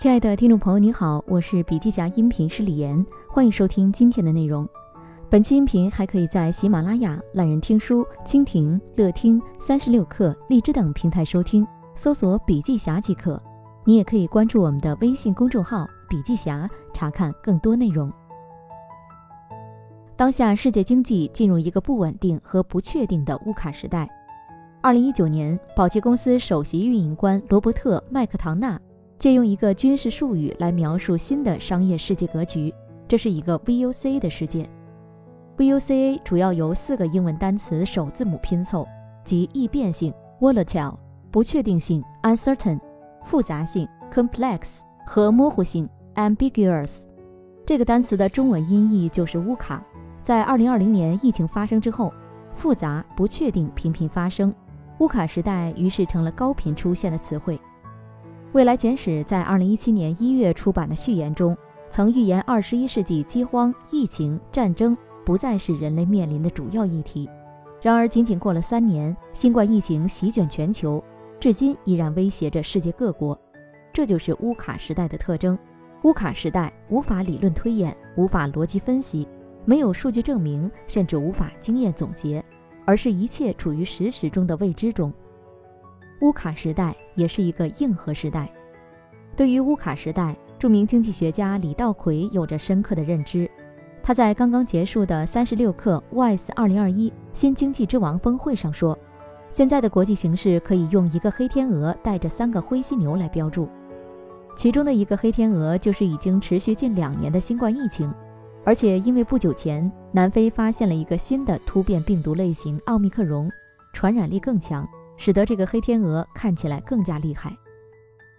亲爱的听众朋友，你好，我是笔记侠音频师李岩，欢迎收听今天的内容。本期音频还可以在喜马拉雅、懒人听书、蜻蜓、乐听、三十六课、荔枝等平台收听，搜索“笔记侠”即可。你也可以关注我们的微信公众号“笔记侠”，查看更多内容。当下世界经济进入一个不稳定和不确定的乌卡时代。二零一九年，宝洁公司首席运营官罗伯特·麦克唐纳。借用一个军事术语来描述新的商业世界格局，这是一个 VUCA 的世界。VUCA 主要由四个英文单词首字母拼凑，即易变性 （volatile）、不确定性、复杂性 （complex） 和模糊性 （ambiguous）。这个单词的中文音译就是乌卡。在2020年疫情发生之后，复杂、不确定频频发生，乌卡时代于是成了高频出现的词汇。未来简史在二零一七年一月出版的序言中，曾预言二十一世纪饥荒、疫情、战争不再是人类面临的主要议题。然而，仅仅过了三年，新冠疫情席卷全球，至今依然威胁着世界各国。这就是乌卡时代的特征。乌卡时代无法理论推演，无法逻辑分析，没有数据证明，甚至无法经验总结，而是一切处于实时中的未知中。乌卡时代也是一个硬核时代。对于乌卡时代，著名经济学家李稻葵有着深刻的认知。他在刚刚结束的三十六氪 WISE 二零二一新经济之王峰会上说：“现在的国际形势可以用一个黑天鹅带着三个灰犀牛来标注。其中的一个黑天鹅就是已经持续近两年的新冠疫情，而且因为不久前南非发现了一个新的突变病毒类型奥密克戎，传染力更强。”使得这个黑天鹅看起来更加厉害，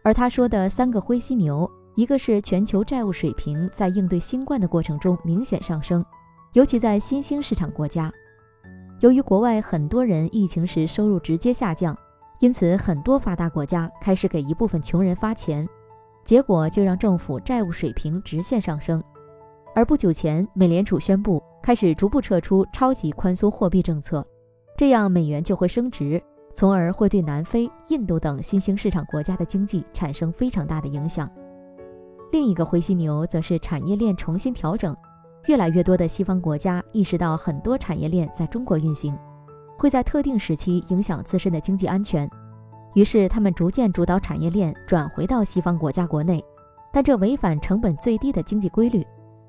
而他说的三个灰犀牛，一个是全球债务水平在应对新冠的过程中明显上升，尤其在新兴市场国家，由于国外很多人疫情时收入直接下降，因此很多发达国家开始给一部分穷人发钱，结果就让政府债务水平直线上升。而不久前，美联储宣布开始逐步撤出超级宽松货币政策，这样美元就会升值。从而会对南非、印度等新兴市场国家的经济产生非常大的影响。另一个灰犀牛则是产业链重新调整，越来越多的西方国家意识到很多产业链在中国运行，会在特定时期影响自身的经济安全，于是他们逐渐主导产业链转回到西方国家国内，但这违反成本最低的经济规律，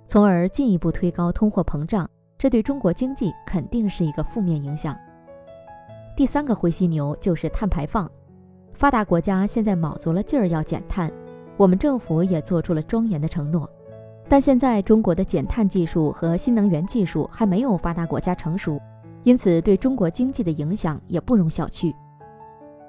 从而进一步推高通货膨胀，这对中国经济肯定是一个负面影响。第三个灰犀牛就是碳排放，发达国家现在卯足了劲儿要减碳，我们政府也做出了庄严的承诺，但现在中国的减碳技术和新能源技术还没有发达国家成熟，因此对中国经济的影响也不容小觑。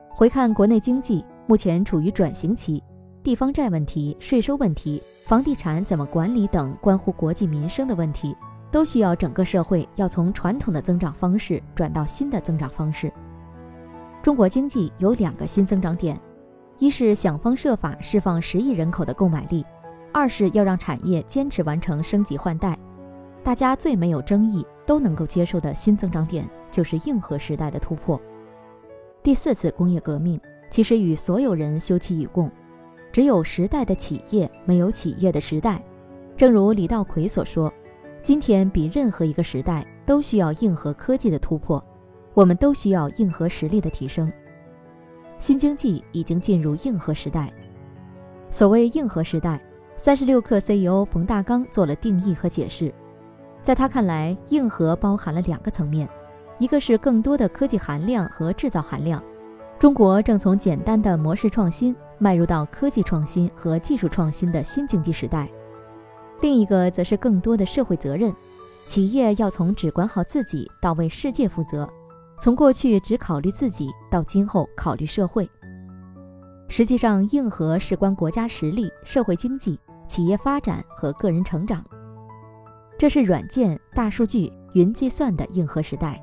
回看国内经济，目前处于转型期，地方债问题、税收问题、房地产怎么管理等关乎国计民生的问题。都需要整个社会要从传统的增长方式转到新的增长方式。中国经济有两个新增长点，一是想方设法释放十亿人口的购买力，二是要让产业坚持完成升级换代。大家最没有争议、都能够接受的新增长点就是硬核时代的突破。第四次工业革命其实与所有人休戚与共，只有时代的企业，没有企业的时代。正如李稻葵所说。今天比任何一个时代都需要硬核科技的突破，我们都需要硬核实力的提升。新经济已经进入硬核时代。所谓硬核时代，三十六氪 CEO 冯大刚做了定义和解释。在他看来，硬核包含了两个层面，一个是更多的科技含量和制造含量。中国正从简单的模式创新迈入到科技创新和技术创新的新经济时代。另一个则是更多的社会责任，企业要从只管好自己到为世界负责，从过去只考虑自己到今后考虑社会。实际上，硬核事关国家实力、社会经济、企业发展和个人成长。这是软件、大数据、云计算的硬核时代。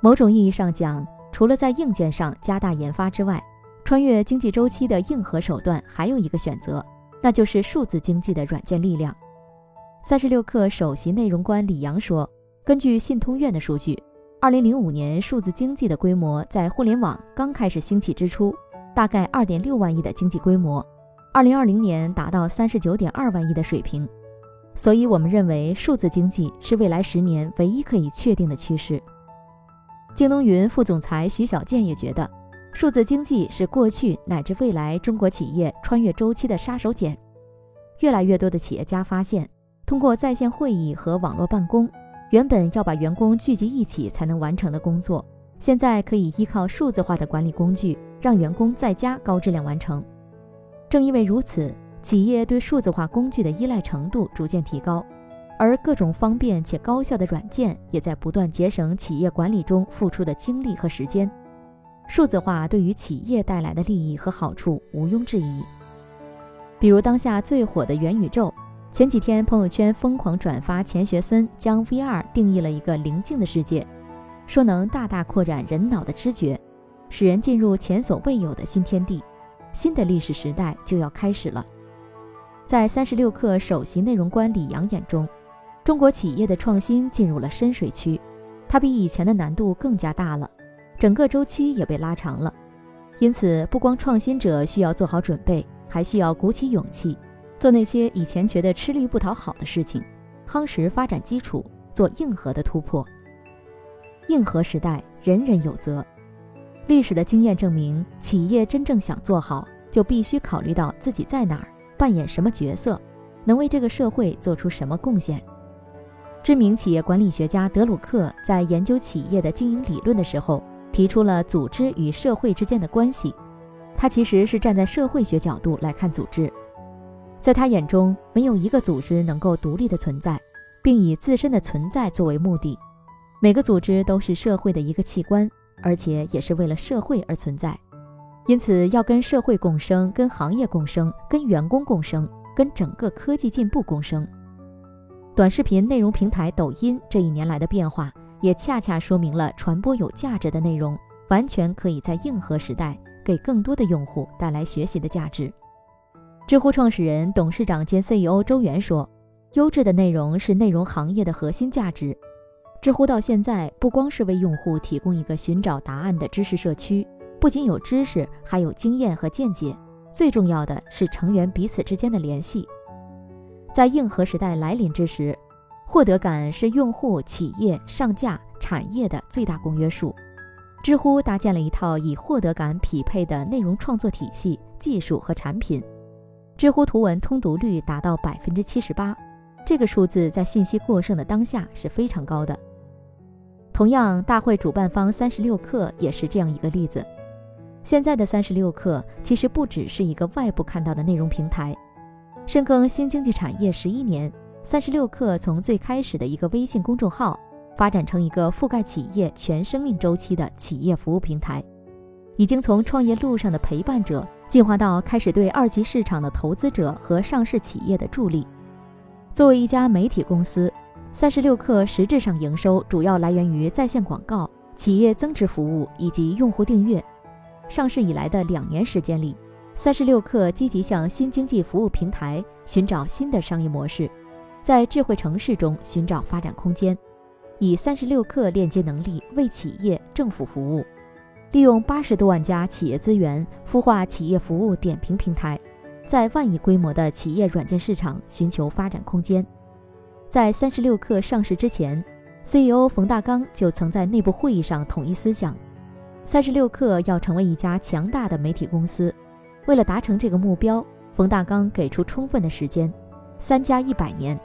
某种意义上讲，除了在硬件上加大研发之外，穿越经济周期的硬核手段还有一个选择。那就是数字经济的软件力量。三十六氪首席内容官李阳说：“根据信通院的数据，二零零五年数字经济的规模在互联网刚开始兴起之初，大概二点六万亿的经济规模，二零二零年达到三十九点二万亿的水平。所以，我们认为数字经济是未来十年唯一可以确定的趋势。京东云副总裁徐小健也觉得，数字经济是过去乃至未来中国企业穿越周期的杀手锏。越来越多的企业家发现，通过在线会议和网络办公，原本要把员工聚集一起才能完成的工作，现在可以依靠数字化的管理工具，让员工在家高质量完成。正因为如此。企业对数字化工具的依赖程度逐渐提高，而各种方便且高效的软件也在不断节省企业管理中付出的精力和时间。数字化对于企业带来的利益和好处毋庸置疑。比如当下最火的元宇宙，前几天朋友圈疯狂转发钱学森将 VR 定义了一个灵境的世界，说能大大扩展人脑的知觉，使人进入前所未有的新天地，新的历史时代就要开始了。在三十六氪首席内容官李阳眼中，中国企业的创新进入了深水区，它比以前的难度更加大了，整个周期也被拉长了。因此，不光创新者需要做好准备，还需要鼓起勇气，做那些以前觉得吃力不讨好的事情，夯实发展基础，做硬核的突破。硬核时代，人人有责。历史的经验证明，企业真正想做好，就必须考虑到自己在哪儿。扮演什么角色，能为这个社会做出什么贡献？知名企业管理学家德鲁克在研究企业的经营理论的时候，提出了组织与社会之间的关系。他其实是站在社会学角度来看组织。在他眼中，没有一个组织能够独立的存在，并以自身的存在作为目的。每个组织都是社会的一个器官，而且也是为了社会而存在。因此，要跟社会共生，跟行业共生，跟员工共生，跟整个科技进步共生。短视频内容平台抖音这一年来的变化，也恰恰说明了传播有价值的内容，完全可以在硬核时代给更多的用户带来学习的价值。知乎创始人、董事长兼 CEO 周源说：“优质的内容是内容行业的核心价值。知乎到现在不光是为用户提供一个寻找答案的知识社区。”不仅有知识，还有经验和见解。最重要的是成员彼此之间的联系。在硬核时代来临之时，获得感是用户、企业、上架、产业的最大公约数。知乎搭建了一套以获得感匹配的内容创作体系、技术和产品。知乎图文通读率达到百分之七十八，这个数字在信息过剩的当下是非常高的。同样，大会主办方三十六氪也是这样一个例子。现在的三十六氪其实不只是一个外部看到的内容平台。深耕新经济产业十一年，三十六氪从最开始的一个微信公众号，发展成一个覆盖企业全生命周期的企业服务平台，已经从创业路上的陪伴者，进化到开始对二级市场的投资者和上市企业的助力。作为一家媒体公司，三十六氪实质上营收主要来源于在线广告、企业增值服务以及用户订阅。上市以来的两年时间里，三十六氪积极向新经济服务平台寻找新的商业模式，在智慧城市中寻找发展空间，以三十六氪链接能力为企业、政府服务，利用八十多万家企业资源孵化企业服务点评平台，在万亿规模的企业软件市场寻求发展空间。在三十六氪上市之前，CEO 冯大刚就曾在内部会议上统一思想。三十六氪要成为一家强大的媒体公司，为了达成这个目标，冯大刚给出充分的时间，三加一百年。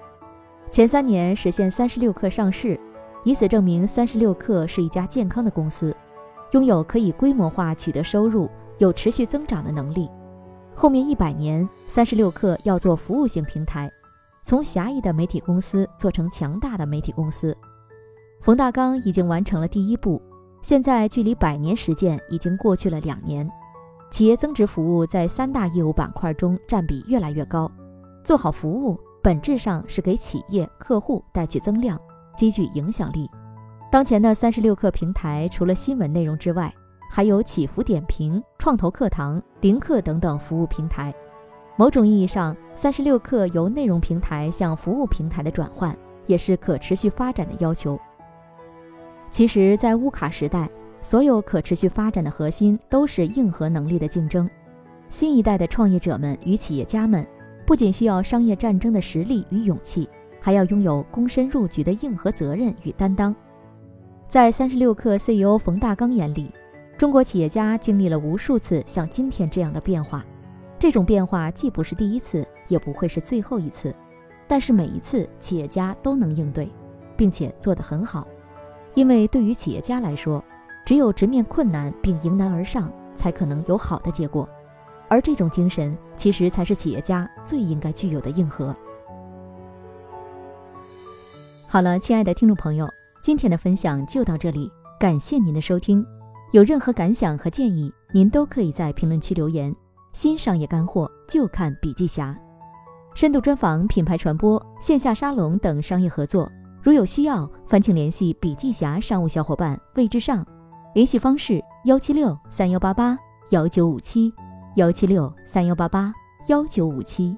前三年实现三十六氪上市，以此证明三十六氪是一家健康的公司，拥有可以规模化取得收入、有持续增长的能力。后面一百年，三十六氪要做服务型平台，从狭义的媒体公司做成强大的媒体公司。冯大刚已经完成了第一步。现在距离百年实践已经过去了两年，企业增值服务在三大业务板块中占比越来越高。做好服务，本质上是给企业客户带去增量，积聚影响力。当前的三十六氪平台，除了新闻内容之外，还有起伏点评、创投课堂、零课等等服务平台。某种意义上，三十六氪由内容平台向服务平台的转换，也是可持续发展的要求。其实，在乌卡时代，所有可持续发展的核心都是硬核能力的竞争。新一代的创业者们与企业家们，不仅需要商业战争的实力与勇气，还要拥有躬身入局的硬核责任与担当。在三十六氪 CEO 冯大刚眼里，中国企业家经历了无数次像今天这样的变化，这种变化既不是第一次，也不会是最后一次，但是每一次企业家都能应对，并且做得很好。因为对于企业家来说，只有直面困难并迎难而上，才可能有好的结果。而这种精神，其实才是企业家最应该具有的硬核。好了，亲爱的听众朋友，今天的分享就到这里，感谢您的收听。有任何感想和建议，您都可以在评论区留言。新商业干货就看笔记侠，深度专访、品牌传播、线下沙龙等商业合作。如有需要，烦请联系笔记侠商务小伙伴魏志尚，联系方式：幺七六三幺八八幺九五七，幺七六三幺八八幺九五七。